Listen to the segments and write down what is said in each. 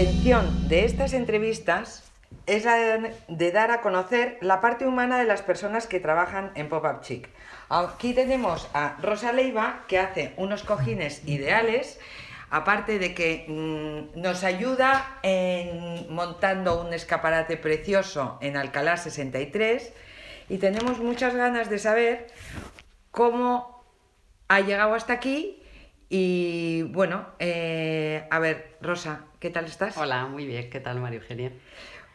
intención de estas entrevistas es la de dar a conocer la parte humana de las personas que trabajan en Pop-Up Chic. Aquí tenemos a Rosa Leiva, que hace unos cojines ideales, aparte de que mm, nos ayuda en montando un escaparate precioso en Alcalá 63 y tenemos muchas ganas de saber cómo ha llegado hasta aquí y bueno, eh, a ver, Rosa, ¿qué tal estás? Hola, muy bien, ¿qué tal María Eugenia?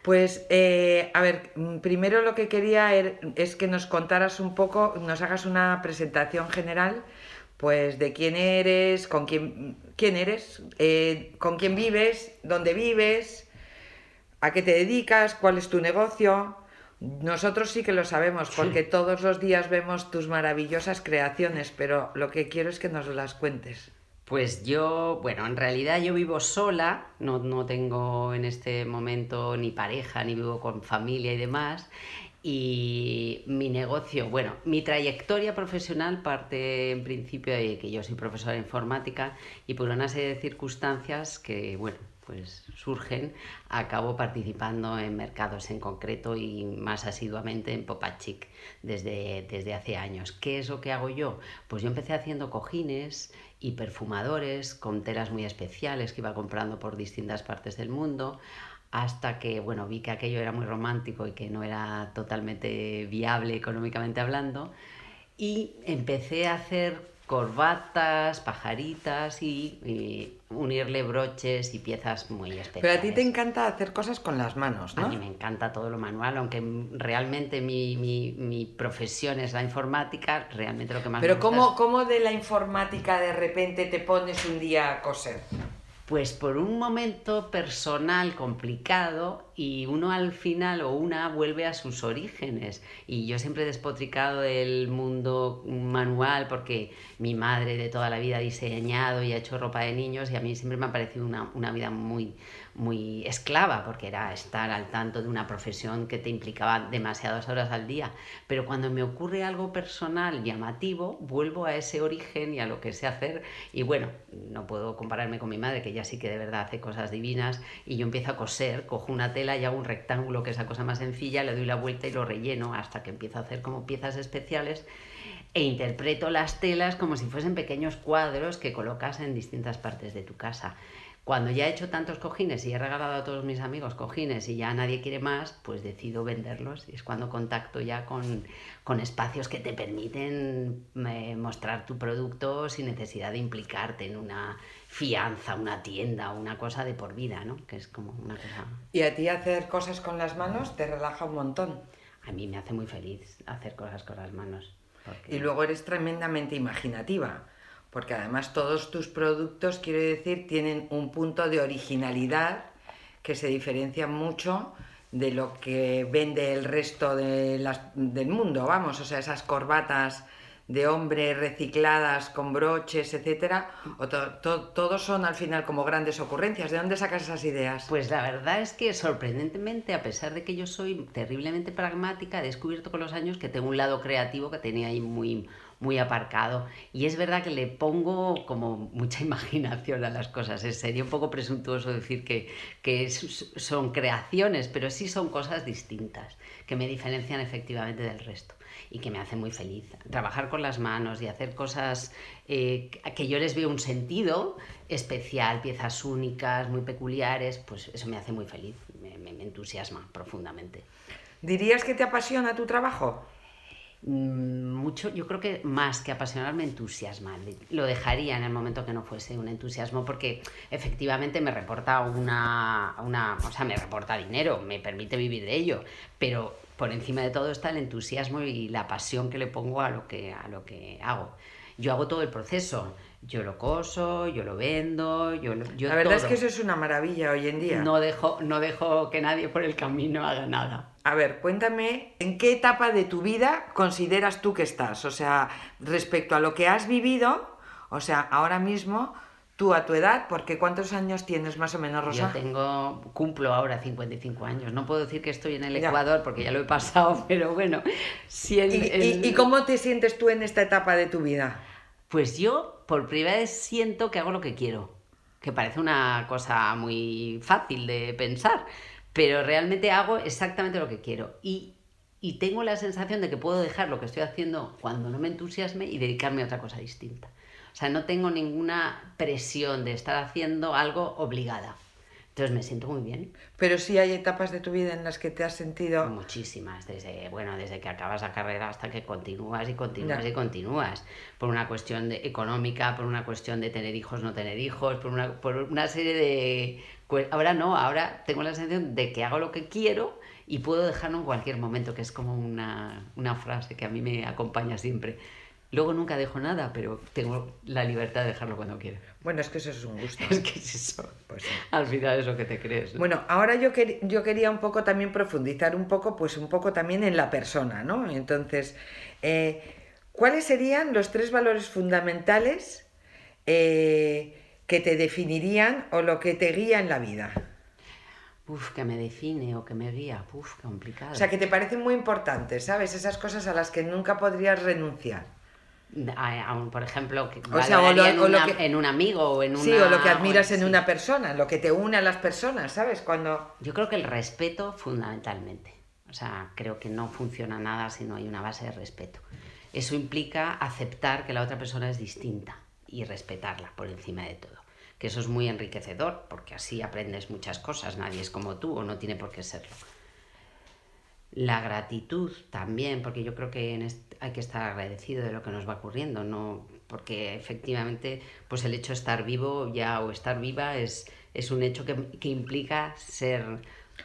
Pues, eh, a ver, mm, primero lo que quería er, es que nos contaras un poco, nos hagas una presentación general, pues de quién eres, con quién, quién eres, eh, con quién vives, dónde vives, a qué te dedicas, cuál es tu negocio. Nosotros sí que lo sabemos porque todos los días vemos tus maravillosas creaciones, pero lo que quiero es que nos las cuentes. Pues yo, bueno, en realidad yo vivo sola, no, no tengo en este momento ni pareja, ni vivo con familia y demás. Y mi negocio, bueno, mi trayectoria profesional parte en principio de que yo soy profesora de informática y por una serie de circunstancias que, bueno, pues surgen, acabo participando en mercados en concreto y más asiduamente en Popachic desde, desde hace años. ¿Qué es lo que hago yo? Pues yo empecé haciendo cojines, y perfumadores con telas muy especiales que iba comprando por distintas partes del mundo hasta que bueno vi que aquello era muy romántico y que no era totalmente viable económicamente hablando y empecé a hacer corbatas, pajaritas y, unirle broches y piezas muy especiales. Pero a ti te encanta hacer cosas con las manos, ¿no? A mí me encanta todo lo manual, aunque realmente mi, mi, mi profesión es la informática, realmente lo que más Pero me ¿cómo, gusta ¿cómo de la informática de repente te pones un día a coser? Pues por un momento personal complicado y uno al final o una vuelve a sus orígenes. Y yo siempre he despotricado del mundo manual porque mi madre de toda la vida ha diseñado y ha hecho ropa de niños y a mí siempre me ha parecido una, una vida muy, muy esclava porque era estar al tanto de una profesión que te implicaba demasiadas horas al día. Pero cuando me ocurre algo personal llamativo, vuelvo a ese origen y a lo que sé hacer. Y bueno, no puedo compararme con mi madre, que ya sí que de verdad hace cosas divinas. Y yo empiezo a coser, cojo una tela y hago un rectángulo, que es la cosa más sencilla, le doy la vuelta y lo relleno hasta que empiezo a hacer como piezas especiales e interpreto las telas como si fuesen pequeños cuadros que colocas en distintas partes de tu casa. Cuando ya he hecho tantos cojines y he regalado a todos mis amigos cojines y ya nadie quiere más, pues decido venderlos y es cuando contacto ya con, con espacios que te permiten eh, mostrar tu producto sin necesidad de implicarte en una fianza, una tienda, una cosa de por vida, ¿no? Que es como una cosa... Y a ti hacer cosas con las manos te relaja un montón. A mí me hace muy feliz hacer cosas con las manos. Y luego eres tremendamente imaginativa, porque además todos tus productos, quiero decir, tienen un punto de originalidad que se diferencia mucho de lo que vende el resto de las- del mundo, vamos, o sea, esas corbatas de hombre recicladas con broches, etcétera, o to- to- todos son al final como grandes ocurrencias. ¿De dónde sacas esas ideas? Pues la verdad es que sorprendentemente, a pesar de que yo soy terriblemente pragmática, he descubierto con los años que tengo un lado creativo que tenía ahí muy, muy aparcado. Y es verdad que le pongo como mucha imaginación a las cosas. Sería un poco presuntuoso decir que, que son creaciones, pero sí son cosas distintas, que me diferencian efectivamente del resto y que me hacen muy feliz. Trabajar con las manos y hacer cosas eh, que yo les veo un sentido especial, piezas únicas, muy peculiares, pues eso me hace muy feliz, me entusiasma profundamente. ¿Dirías que te apasiona tu trabajo? Mm, Mucho, yo creo que más que apasionarme, entusiasma. Lo dejaría en el momento que no fuese un entusiasmo, porque efectivamente me reporta una, una, o sea, me reporta dinero, me permite vivir de ello, pero por encima de todo está el entusiasmo y la pasión que le pongo a lo que, a lo que hago. Yo hago todo el proceso, yo lo coso, yo lo vendo, yo, lo- yo La verdad es que eso es una maravilla hoy en día. no dejo, no dejo que nadie por el camino haga nada. A ver, cuéntame, ¿en qué etapa de tu vida consideras tú que estás? O sea, respecto a lo que has vivido, o sea, ahora mismo, tú a tu edad, porque ¿cuántos años tienes más o menos, Rosa? Yo tengo, cumplo ahora 55 años. No puedo decir que estoy en el Ya. Ecuador porque ya lo he pasado, pero bueno, si el- ¿Y, el- y- y cómo te sientes tú en esta etapa de tu vida? Pues yo por primera vez siento que hago lo que quiero. que parece una cosa muy fácil de pensar, pero realmente hago exactamente lo que quiero. Y, y tengo la sensación de que puedo dejar lo que estoy haciendo cuando no me entusiasme y dedicarme a otra cosa distinta. O sea, no tengo ninguna presión de estar haciendo algo obligada. Entonces me siento muy bien. Pero sí hay etapas de tu vida en las que te has sentido... Muchísimas, desde, bueno, desde que acabas la carrera hasta que continúas y continúas y continúas. Por una cuestión de, económica, por una cuestión de tener hijos, no tener hijos, por una, por una serie de... Ahora no, ahora tengo la sensación de que hago lo que quiero y puedo dejarlo en cualquier momento, que es como una, una frase que a mí me acompaña siempre. Luego nunca dejo nada, pero tengo la libertad de dejarlo cuando quiero. Bueno, es que eso es un gusto. Es que es eso. Pues Al final es lo que te crees. Bueno, ahora yo, yo quería un poco también profundizar un poco, pues un poco también en la persona, ¿no? Entonces, eh, ¿cuáles serían los tres valores fundamentales eh, que te definirían o lo que te guía en la vida? Uf, que me define o que me guía. Uf, complicado. O sea, que te parecen muy importantes, ¿sabes? Esas cosas a las que nunca podrías renunciar por ejemplo, que o sea, en, un amigo o en una... Sí, o lo que admiras en una persona, lo que te une a las personas, ¿sabes? Cuando... Yo creo que el respeto fundamentalmente. O sea, creo que no funciona nada si no hay una base de respeto. Eso implica aceptar que la otra persona es distinta y respetarla por encima de todo. Que eso es muy enriquecedor porque así aprendes muchas cosas. Nadie es como tú o no tiene por qué serlo. La gratitud también, porque yo creo que hay que estar agradecido de lo que nos va ocurriendo, no porque efectivamente pues el hecho de estar vivo ya o estar viva es, es un hecho que, que implica ser...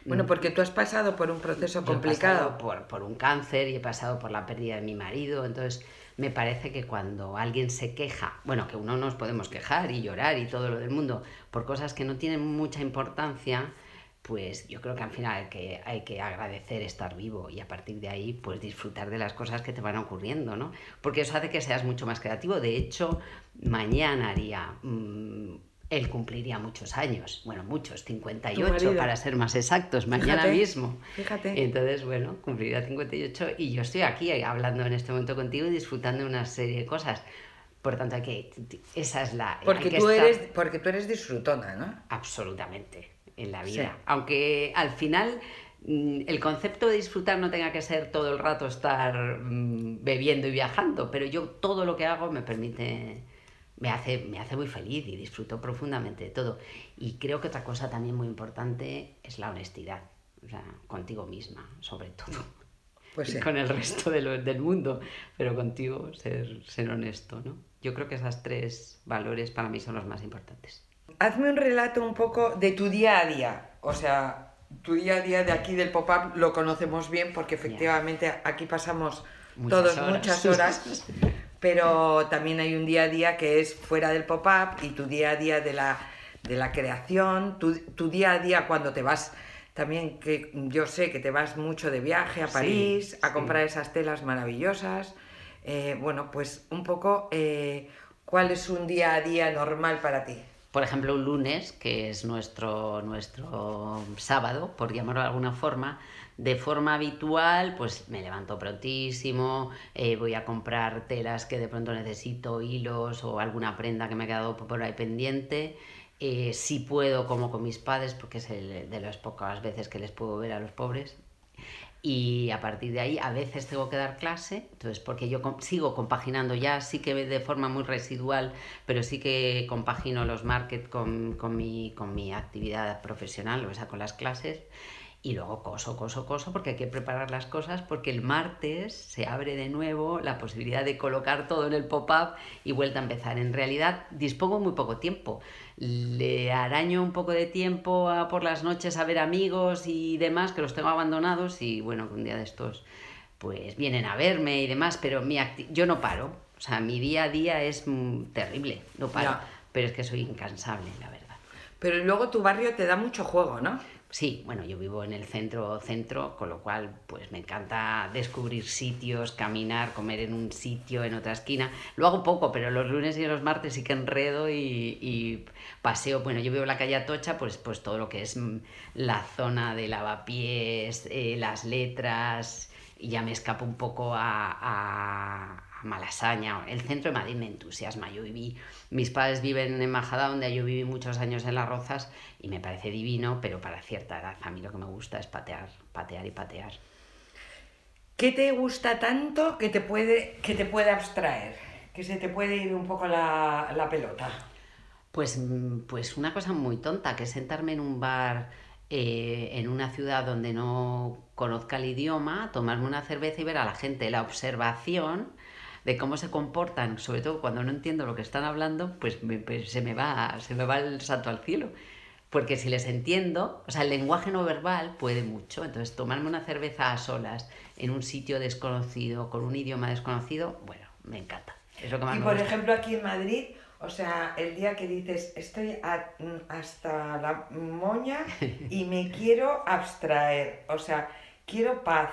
Bueno, porque tú has pasado por un proceso complicado. He por, por un cáncer y he pasado por la pérdida de mi marido, entonces me parece que cuando alguien se queja, bueno, que uno nos podemos quejar y llorar y todo lo del mundo por cosas que no tienen mucha importancia, pues yo creo que al final hay que, hay que agradecer estar vivo y a partir de ahí pues disfrutar de las cosas que te van ocurriendo, ¿no? Porque eso hace que seas mucho más creativo. De hecho, mañana haría... Mm, él cumpliría muchos años, bueno, muchos, 58 para ser más exactos, mañana mismo. Fíjate. Entonces, bueno, cumpliría 58 y yo estoy aquí hablando en este momento contigo y disfrutando de una serie de cosas. Por tanto, hay que, esa es la... Porque, tú, eres, porque tú eres disfrutona, ¿no? Absolutamente en la vida. Aunque al final mm, el concepto de disfrutar no tenga que ser todo el rato estar mm, bebiendo y viajando, pero yo todo lo que hago me permite, me hace, me hace muy feliz y disfruto profundamente de todo. Y creo que otra cosa también muy importante es la honestidad, o sea, contigo misma, sobre todo. Pues con el resto del mundo, pero contigo ser, ser honesto, ¿no? Yo creo que esos tres valores para mí son los más importantes hazme un relato un poco de tu día a día. O sea, tu día a día de aquí del pop-up lo conocemos bien porque efectivamente aquí pasamos todos muchas horas, pero también hay un día a día que es fuera del pop-up y tu día a día de la, de la creación, tu, día a día cuando te vas también que yo sé que te vas mucho de viaje a París a comprar esas telas maravillosas. Eh, bueno, pues un poco, eh, ¿cuál es un día a día normal para ti? Por ejemplo, un lunes, que es nuestro, nuestro sábado, por llamarlo de alguna forma, de forma habitual, pues me levanto prontísimo, eh, voy a comprar telas que de pronto necesito, hilos o alguna prenda que me ha quedado por ahí pendiente. Eh, si puedo, como con mis padres, porque es de las pocas veces que les puedo ver a los pobres, y a partir de ahí a veces tengo que dar clase, entonces porque yo sigo compaginando ya, sí que de forma muy residual, pero sí que compagino los market con, con, mi, con mi actividad profesional, o sea, con las clases. Y luego coso, coso, coso, porque hay que preparar las cosas, porque el martes se abre de nuevo la posibilidad de colocar todo en el pop-up y vuelta a empezar. En realidad dispongo muy poco tiempo. Le araño un poco de tiempo por las noches a ver amigos y demás, que los tengo abandonados y bueno, un día de estos pues vienen a verme y demás, pero mi yo no paro. O sea, mi día a día es terrible, no paro. Pero es que soy incansable, la verdad. Pero luego tu barrio te da mucho juego, ¿no? Sí, bueno, yo vivo en el centro centro, con lo cual pues me encanta descubrir sitios, caminar, comer en un sitio, en otra esquina. Lo hago poco, pero los lunes y los martes sí que enredo y, paseo. Bueno, yo vivo en la calle Atocha, pues, pues todo lo que es mm, la zona de lavapiés, eh, las letras, y ya me escapo un poco a, Malasaña, el centro de Madrid me entusiasma. Yo viví, mis padres viven en donde yo viví muchos años en Las Rozas y me parece divino, pero para cierta edad a mí lo que me gusta es patear, patear y patear. ¿Qué te gusta tanto que te puede, que te puede abstraer? Que se te puede ir un poco la, la pelota. Pues, pues una cosa muy tonta, que es sentarme en un bar eh, en una ciudad donde no conozca el idioma, tomarme una cerveza y ver a la gente la observación de cómo se comportan, sobre todo cuando no entiendo lo que están hablando, pues, pues, se, me va, se me va el salto al cielo. Porque si les entiendo, o sea, el lenguaje no verbal puede mucho. Entonces, tomarme una cerveza a solas en un sitio desconocido, con un idioma desconocido, bueno, me encanta. Es lo que más y por ejemplo, aquí en Madrid, o sea, el día que dices, estoy hasta la moña y me quiero abstraer, o sea, quiero paz.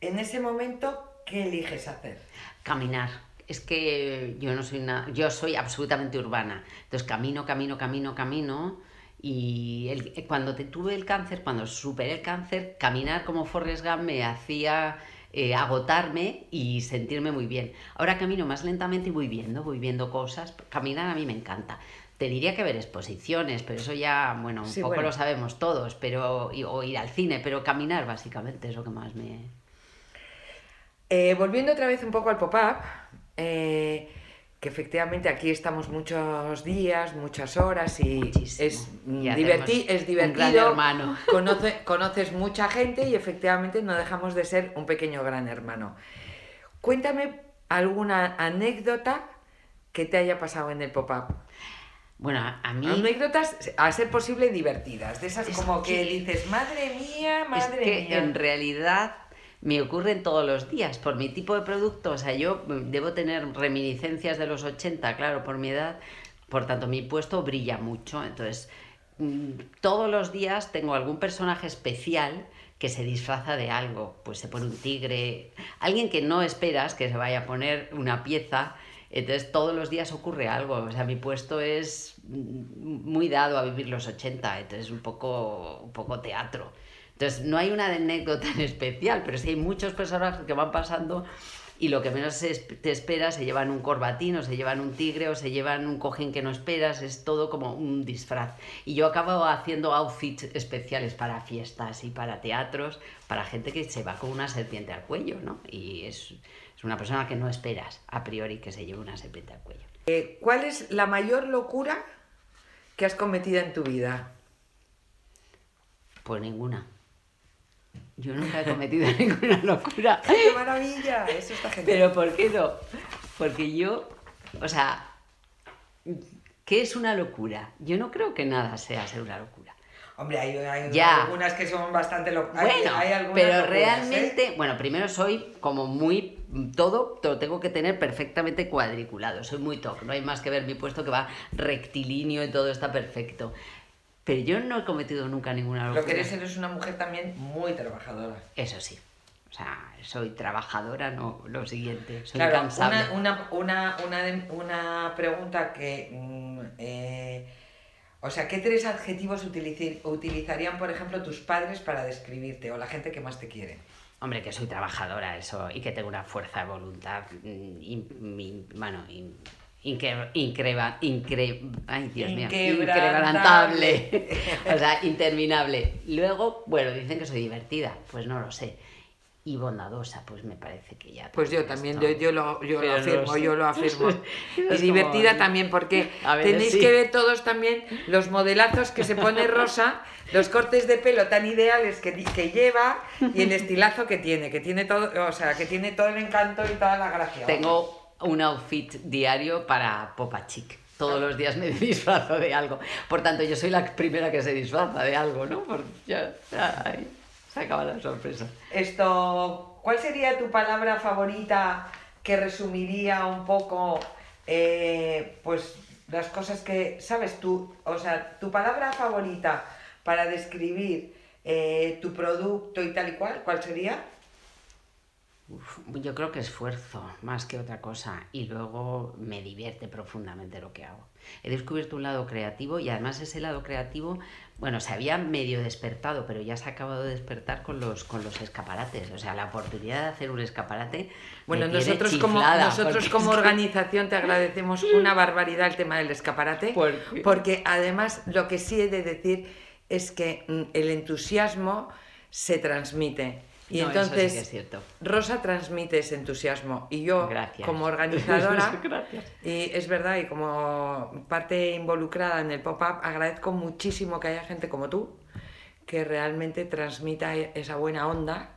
En ese momento, ¿qué eliges hacer? Caminar. Es que yo no soy nada, yo soy absolutamente urbana. Entonces camino, camino, camino, camino. Y el, cuando te tuve el cáncer, cuando superé el cáncer, caminar como Forrest Gump me hacía eh, agotarme y sentirme muy bien. Ahora camino más lentamente y voy viendo, voy viendo cosas. Caminar a mí me encanta. Te diría que ver exposiciones, pero eso ya, bueno, un poco lo sabemos todos, pero o ir al cine, pero caminar básicamente es lo que más me... Eh, volviendo otra vez un poco al pop-up, eh, que efectivamente aquí estamos muchos días, muchas horas y es, diverti es divertido, hermano. Conoce, conoces mucha gente y efectivamente no dejamos de ser un pequeño gran hermano. Cuéntame alguna anécdota que te haya pasado en el pop-up. Bueno, a mí... Anécdotas, a ser posible, divertidas. De esas como que, dices, madre mía, madre es que En realidad me ocurren todos los días por mi tipo de producto. O sea, yo debo tener reminiscencias de los 80, claro, por mi edad. Por tanto, mi puesto brilla mucho. Entonces, mm, todos los días tengo algún personaje especial que se disfraza de algo. Pues se pone un tigre, alguien que no esperas que se vaya a poner una pieza. Entonces todos los días ocurre algo, o sea, mi puesto es mm, muy dado a vivir los 80, entonces un poco, un poco teatro. Entonces, no hay una anécdota en especial, pero sí hay muchos personajes que van pasando y lo que menos te esperas, se llevan un corbatín o se llevan un tigre o se llevan un cojín que no esperas, es todo como un disfraz. Y yo acabo haciendo outfits especiales para fiestas y para teatros, para gente que se va con una serpiente al cuello, ¿no? Y es, es una persona que no esperas a priori que se lleve una serpiente al cuello. Eh, ¿Cuál es la mayor locura que has cometido en tu vida? Pues ninguna. Yo nunca he cometido ninguna locura. ¡Qué maravilla! Eso está genial. Pero ¿por qué no? Porque yo, o sea, ¿qué es una locura? Yo no creo que nada sea ser una locura. Hombre, hay, algunas que son bastante locas. Bueno, pero ¿eh? realmente, bueno, primero soy como muy todo, lo tengo que tener perfectamente cuadriculado. Soy muy top, no hay más que ver mi puesto que va rectilíneo y todo está perfecto. Pero yo no he cometido nunca ninguna locura. Lo que eres, eres una mujer también muy trabajadora. Eso sí. O sea, soy trabajadora, no lo siguiente. Soy claro, Una, una, una, una, pregunta que. Mm, eh, o sea, ¿qué tres adjetivos utilizarían, por ejemplo, tus padres para describirte o la gente que más te quiere? Hombre, que soy trabajadora, eso, y que tengo una fuerza de voluntad, mm, bueno, incre, incre, ay, Dios mío, inquebrantable, o sea, interminable. Luego, bueno, dicen que soy divertida, pues no lo sé. Y bondadosa, pues me parece que ya. Pues yo también, yo, yo, lo, yo lo afirmo, yo lo afirmo. y divertida también, porque tenéis que ver todos también los modelazos que se pone Rosa, los cortes de pelo tan ideales que, que lleva y el estilazo que tiene, que tiene todo, o sea, que tiene todo el encanto y toda la gracia. Tengo un outfit diario para Popa Chic. Todos los días me disfrazo de algo. Por tanto, yo soy la primera que se disfraza de algo, ¿no? ya, se acaba la sorpresa. Esto, ¿cuál sería tu palabra favorita que resumiría un poco, eh, pues, las cosas que, sabes tú, o sea, tu palabra favorita para describir eh, tu producto y tal y cual, ¿cuál sería? Uf, yo creo que esfuerzo, más que otra cosa. Y luego me divierte profundamente lo que hago. He descubierto un lado creativo y además ese lado creativo, bueno, se había medio despertado, pero ya se ha acabado de despertar con los, con los escaparates. O sea, la oportunidad de hacer un escaparate. Bueno, nosotros como, nosotros porque como organización te agradecemos una barbaridad el tema del escaparate, ¿Por qué? porque además lo que sí he de decir es que mm, el entusiasmo se transmite. Y No, eso sí entonces es cierto. Rosa transmite ese entusiasmo y yo Gracias. como organizadora y es verdad y como parte involucrada en el pop-up agradezco muchísimo que haya gente como tú que realmente transmita esa buena onda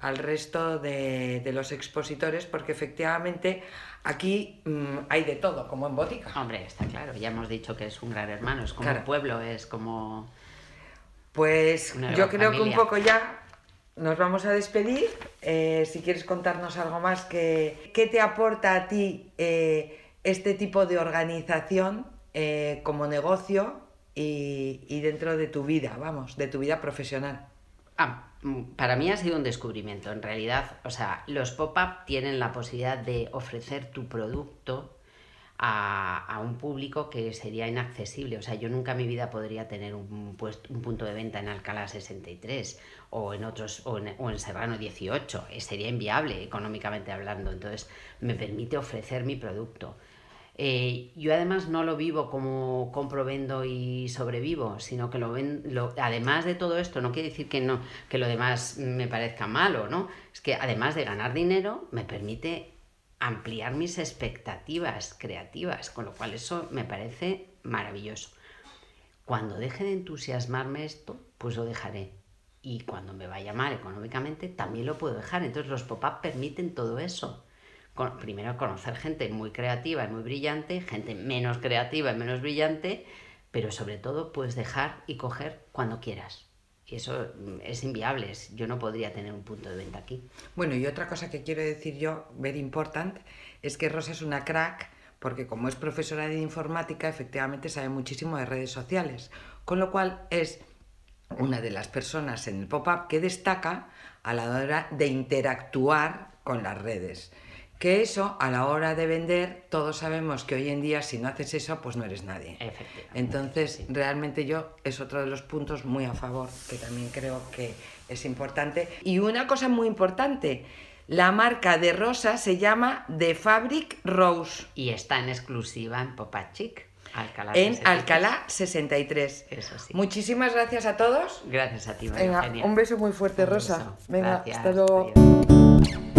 al resto de, de los expositores porque efectivamente aquí mm, hay de todo como en botica. Hombre, está claro, ya hemos dicho que es un gran hermano, es como Claro. un pueblo, es como... Pues yo creo que un poco ya nos vamos a despedir. Eh, si quieres contarnos algo más, que, ¿qué te aporta a ti eh, este tipo de organización eh, como negocio y, y dentro de tu vida, vamos, de tu vida profesional? Ah, mm, para mí ha sido un descubrimiento. En realidad, o sea, los pop-up tienen la posibilidad de ofrecer tu producto a, a un público que sería inaccesible. O sea, yo nunca en mi vida podría tener un, puesto, un punto de venta en Alcalá 63 o en otros o en, o en Serrano 18. Eh, Sería inviable económicamente hablando. Entonces, me permite ofrecer mi producto. Eh, yo además no lo vivo como compro, vendo y sobrevivo, sino que lo ven, lo, además de todo esto, no quiere decir que, no, que lo demás me parezca malo, ¿no? Es que además de ganar dinero, me permite ampliar mis expectativas creativas, con lo cual eso me parece maravilloso. Cuando deje de entusiasmarme esto, pues lo dejaré. Y cuando me vaya mal económicamente, también lo puedo dejar. Entonces los pop-up permiten todo eso. Primero conocer gente muy creativa y muy brillante, gente menos creativa y menos brillante, pero sobre todo puedes dejar y coger cuando quieras. Y eso mm, es inviable, yo no podría tener un punto de venta aquí. Bueno, y otra cosa que quiero decir yo, very important, es que Rosa es una crack porque como es profesora de informática, efectivamente sabe muchísimo de redes sociales, con lo cual es una de las personas en el pop-up que destaca a la hora de interactuar con las redes. Que eso, a la hora de vender, todos sabemos que hoy en día si no haces eso, pues no eres nadie. Efectivamente. Entonces, realmente yo es otro de los puntos muy a favor, que también creo que es importante. Y una cosa muy importante, la marca de Rosa se llama The Fabric Rose, Y está en exclusiva en Popa Chic, Alcalá. en 63. Alcalá 63. Eso sí. Muchísimas gracias a todos. Gracias a ti, María Venga, Eugenia. un beso muy fuerte, Un Rosa. beso. Venga, Gracias, hasta luego. adiós.